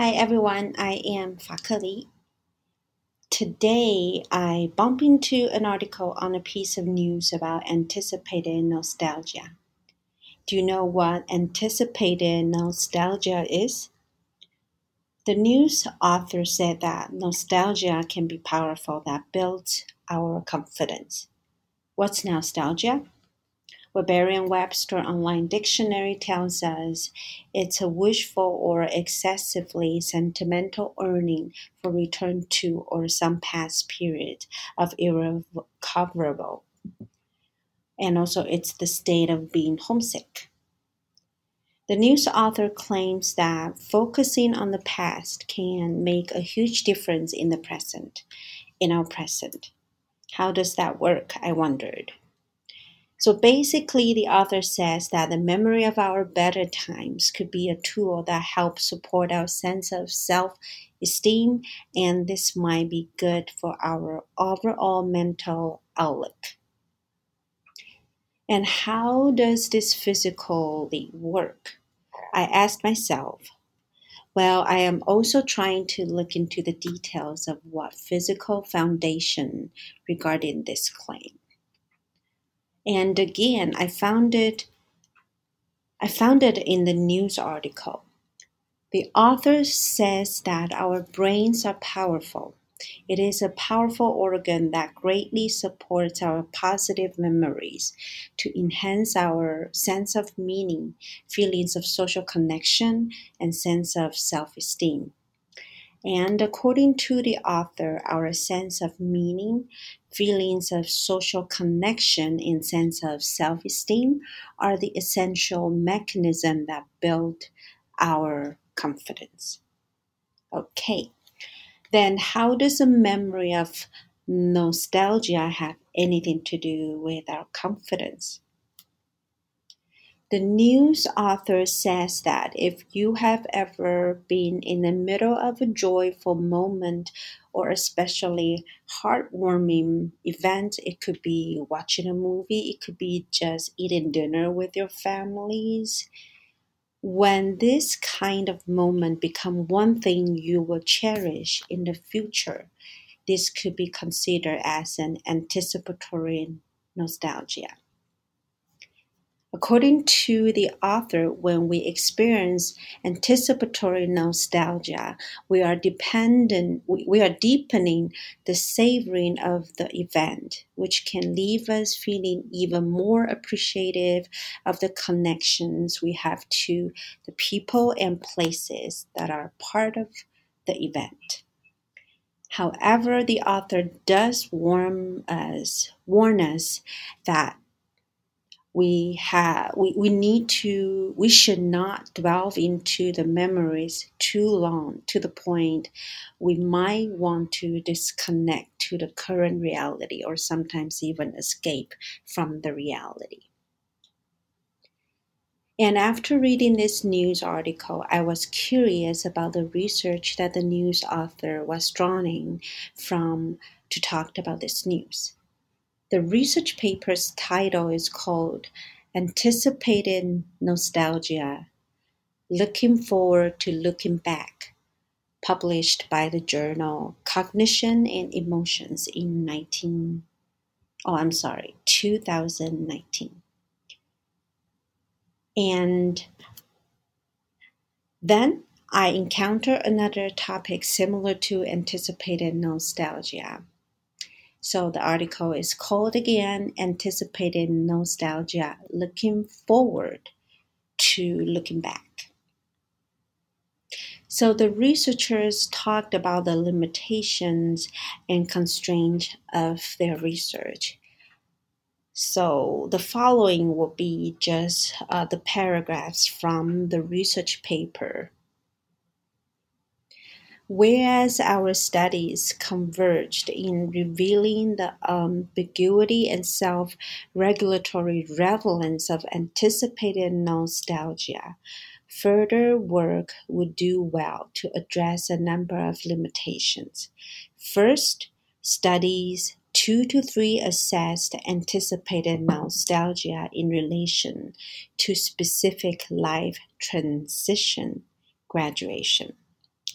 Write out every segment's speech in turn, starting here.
Hi everyone, I am FaKeLi. Today I bump into an article on a piece of news about anticipated nostalgia. Do you know what anticipated nostalgia is? The news author said that nostalgia can be powerful that builds our confidence. What's nostalgia? Merriam Webster Online Dictionary tells us it's a wishful or excessively sentimental yearning for return to or some past period of irrecoverable. And also, it's the state of being homesick. The news author claims that focusing on the past can make a huge difference in the present, in our present. How does that work? I wondered. So basically, the author says that the memory of our better times could be a tool that helps support our sense of self esteem, and this might be good for our overall mental outlook. And how does this physically work? I asked myself. Well, I am also trying to look into the details of what physical foundation regarding this claim. And again, I found it I found it in the news article. The author says that our brains are powerful. It is a powerful organ that greatly supports our positive memories to enhance our sense of meaning, feelings of social connection, and sense of self esteem. And according to the author, our sense of meaning, feelings of social connection, and sense of self esteem are the essential mechanism that build our confidence. Okay, then how does a memory of nostalgia have anything to do with our confidence? The news author says that if you have ever been in the middle of a joyful moment or especially heartwarming event, it could be watching a movie, it could be just eating dinner with your families. When this kind of moment become one thing you will cherish in the future, this could be considered as an anticipatory nostalgia. According to the author, when we experience anticipatory nostalgia, we are dependent, we are deepening the savoring of the event, which can leave us feeling even more appreciative of the connections we have to the people and places that are part of the event. However, the author does warn us, warn us that we have we, we need to we should not delve into the memories too long to the point we might want to disconnect to the current reality or sometimes even escape from the reality and after reading this news article, I was curious about the research that the news author was drawing from to talk about this news. The research paper's title is called Anticipated Nostalgia Looking Forward to Looking Back, published by the journal Cognition and Emotions in 19 oh I'm sorry, 2019. And then I encounter another topic similar to anticipated nostalgia. So the article is called again Anticipated Nostalgia Looking Forward to Looking Back. So the researchers talked about the limitations and constraints of their research. So the following will be just uh, the paragraphs from the research paper Whereas our studies converged in revealing the ambiguity and self regulatory relevance of anticipated nostalgia, further work would do well to address a number of limitations. First, studies two to three assessed anticipated nostalgia in relation to specific life transition graduation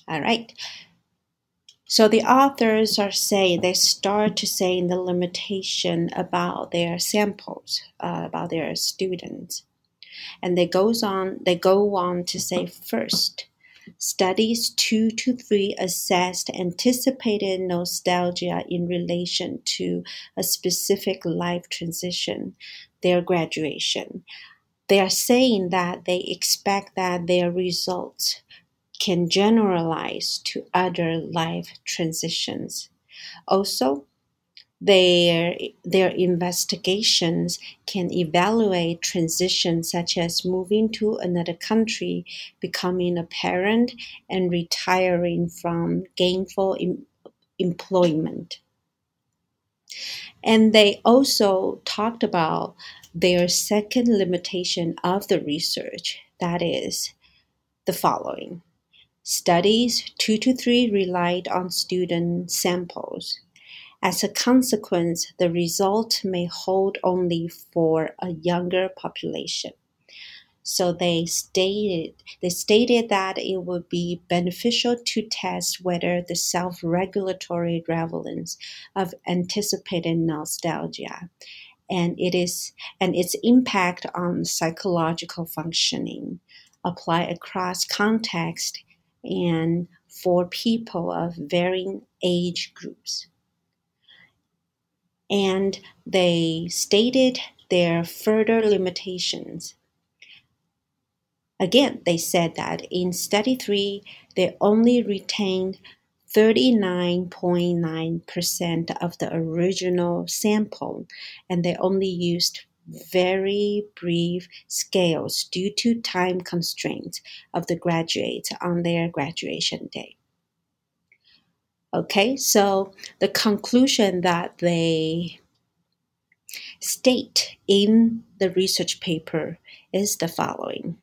All right. So the authors are saying they start to say the limitation about their samples, uh, about their students, and they goes on. They go on to say first, studies two to three assessed anticipated nostalgia in relation to a specific life transition, their graduation. They are saying that they expect that their results can generalize to other life transitions. Also, their, their investigations can evaluate transitions such as moving to another country, becoming a parent, and retiring from gainful em- employment. And they also talked about their second limitation of the research that is the following Studies 2 to 3 relied on student samples. As a consequence, the result may hold only for a younger population. So they stated they stated that it would be beneficial to test whether the self-regulatory relevance of anticipated nostalgia and it is and its impact on psychological functioning apply across context and for people of varying age groups. And they stated their further limitations. Again, they said that in study three, they only retained 39.9% of the original sample, and they only used very brief scales due to time constraints of the graduates on their graduation day. Okay, so the conclusion that they state in the research paper is the following.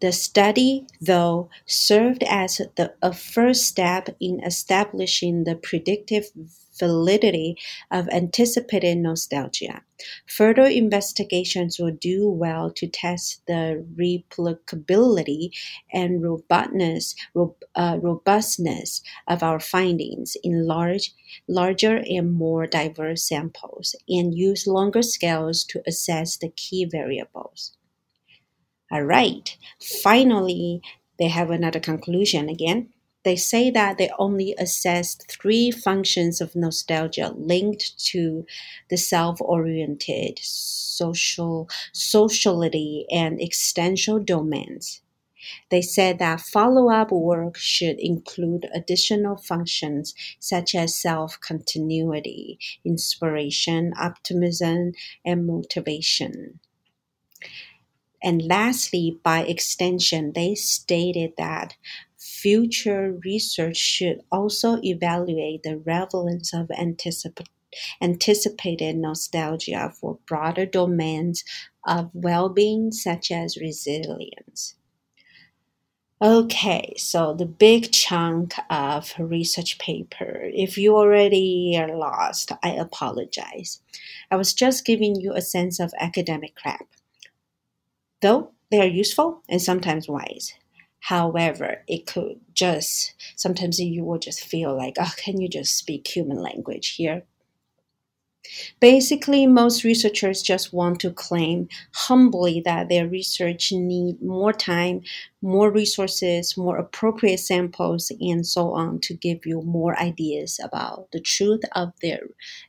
The study, though, served as the, a first step in establishing the predictive validity of anticipated nostalgia. Further investigations will do well to test the replicability and robustness, uh, robustness of our findings in large, larger and more diverse samples and use longer scales to assess the key variables. All right, finally, they have another conclusion again. They say that they only assessed three functions of nostalgia linked to the self-oriented, social, sociality, and existential domains. They said that follow up work should include additional functions such as self continuity, inspiration, optimism, and motivation. And lastly, by extension, they stated that future research should also evaluate the relevance of anticip- anticipated nostalgia for broader domains of well being, such as resilience. Okay, so the big chunk of research paper. If you already are lost, I apologize. I was just giving you a sense of academic crap. Though they are useful and sometimes wise. However, it could just sometimes you will just feel like, oh, can you just speak human language here? Basically, most researchers just want to claim humbly that their research need more time, more resources, more appropriate samples, and so on to give you more ideas about the truth of their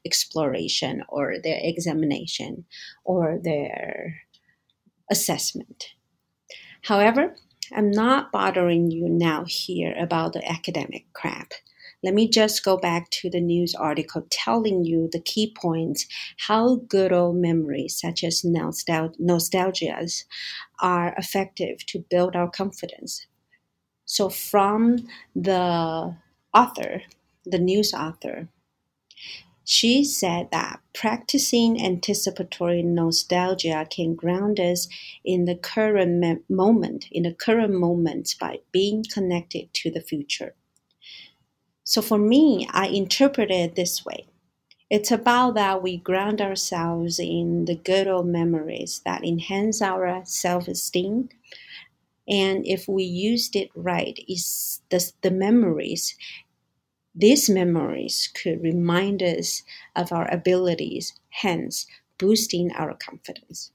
exploration or their examination or their assessment. However, I'm not bothering you now here about the academic crap. Let me just go back to the news article telling you the key points how good old memories, such as nostal- nostalgias, are effective to build our confidence. So, from the author, the news author, she said that practicing anticipatory nostalgia can ground us in the current moment, in the current moment by being connected to the future. So for me, I interpret it this way. It's about that we ground ourselves in the good old memories that enhance our self esteem, And if we used it right, is the, the memories, these memories could remind us of our abilities, hence boosting our confidence.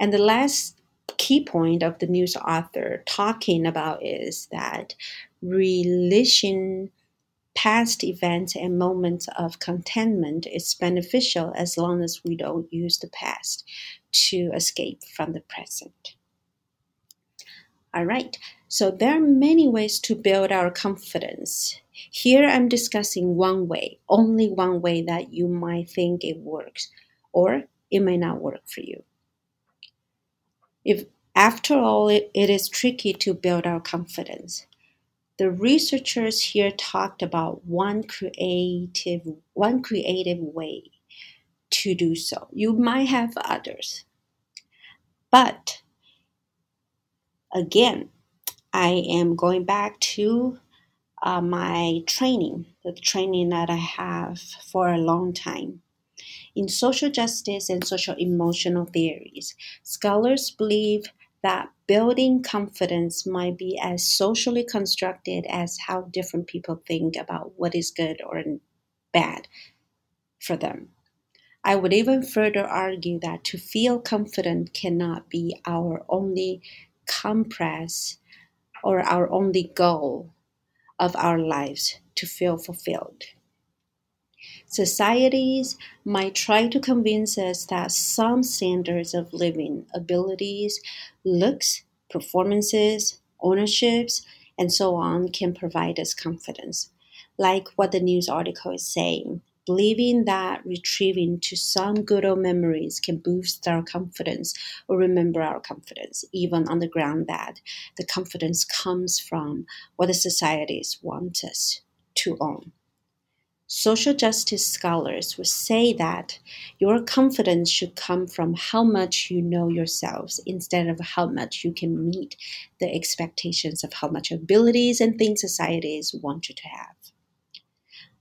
And the last key point of the news author talking about is that relishing past events and moments of contentment is beneficial as long as we don't use the past to escape from the present. All right, so there are many ways to build our confidence. Here I'm discussing one way, only one way that you might think it works, or it may not work for you. If after all, it, it is tricky to build our confidence. The researchers here talked about one creative, one creative way to do so. You might have others. But again, I am going back to uh, my training, the training that I have for a long time. In social justice and social emotional theories, scholars believe that building confidence might be as socially constructed as how different people think about what is good or bad for them. I would even further argue that to feel confident cannot be our only compress or our only goal of our lives to feel fulfilled. Societies might try to convince us that some standards of living, abilities, looks, performances, ownerships, and so on can provide us confidence. Like what the news article is saying, believing that retrieving to some good old memories can boost our confidence or remember our confidence, even on the ground that the confidence comes from what the societies want us to own. Social justice scholars would say that your confidence should come from how much you know yourselves instead of how much you can meet the expectations of how much abilities and things societies want you to have.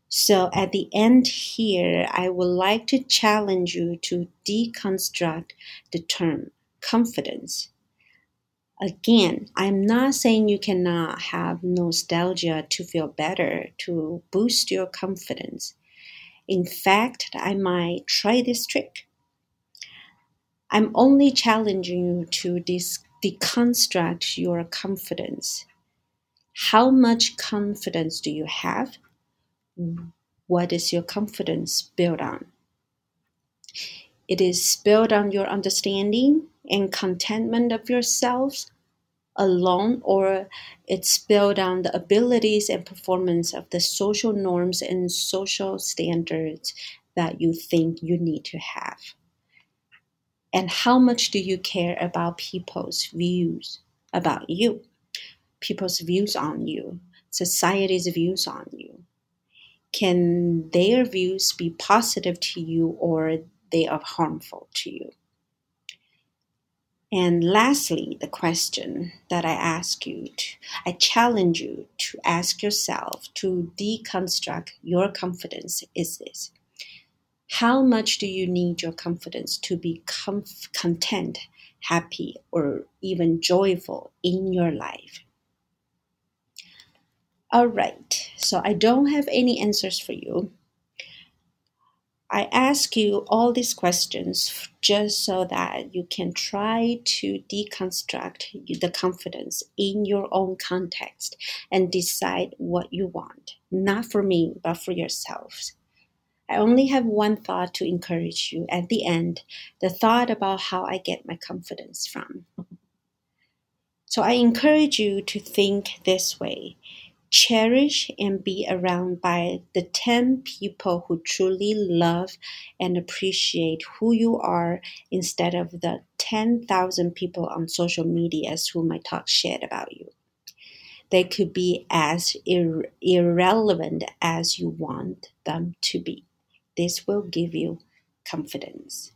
So, at the end here, I would like to challenge you to deconstruct the term confidence Again, I'm not saying you cannot have nostalgia to feel better, to boost your confidence. In fact, I might try this trick. I'm only challenging you to dis- deconstruct your confidence. How much confidence do you have? What is your confidence built on? It is built on your understanding and contentment of yourself alone, or it's built on the abilities and performance of the social norms and social standards that you think you need to have. And how much do you care about people's views about you, people's views on you, society's views on you? Can their views be positive to you or they are harmful to you. And lastly, the question that I ask you, to, I challenge you to ask yourself to deconstruct your confidence is this. How much do you need your confidence to be comf- content, happy, or even joyful in your life? All right, so I don't have any answers for you, I ask you all these questions just so that you can try to deconstruct the confidence in your own context and decide what you want, not for me, but for yourselves. I only have one thought to encourage you at the end the thought about how I get my confidence from. So I encourage you to think this way cherish and be around by the 10 people who truly love and appreciate who you are instead of the 10,000 people on social medias who might talk shit about you. They could be as ir- irrelevant as you want them to be. This will give you confidence.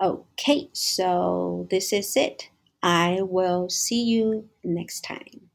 Okay, so this is it. I will see you next time.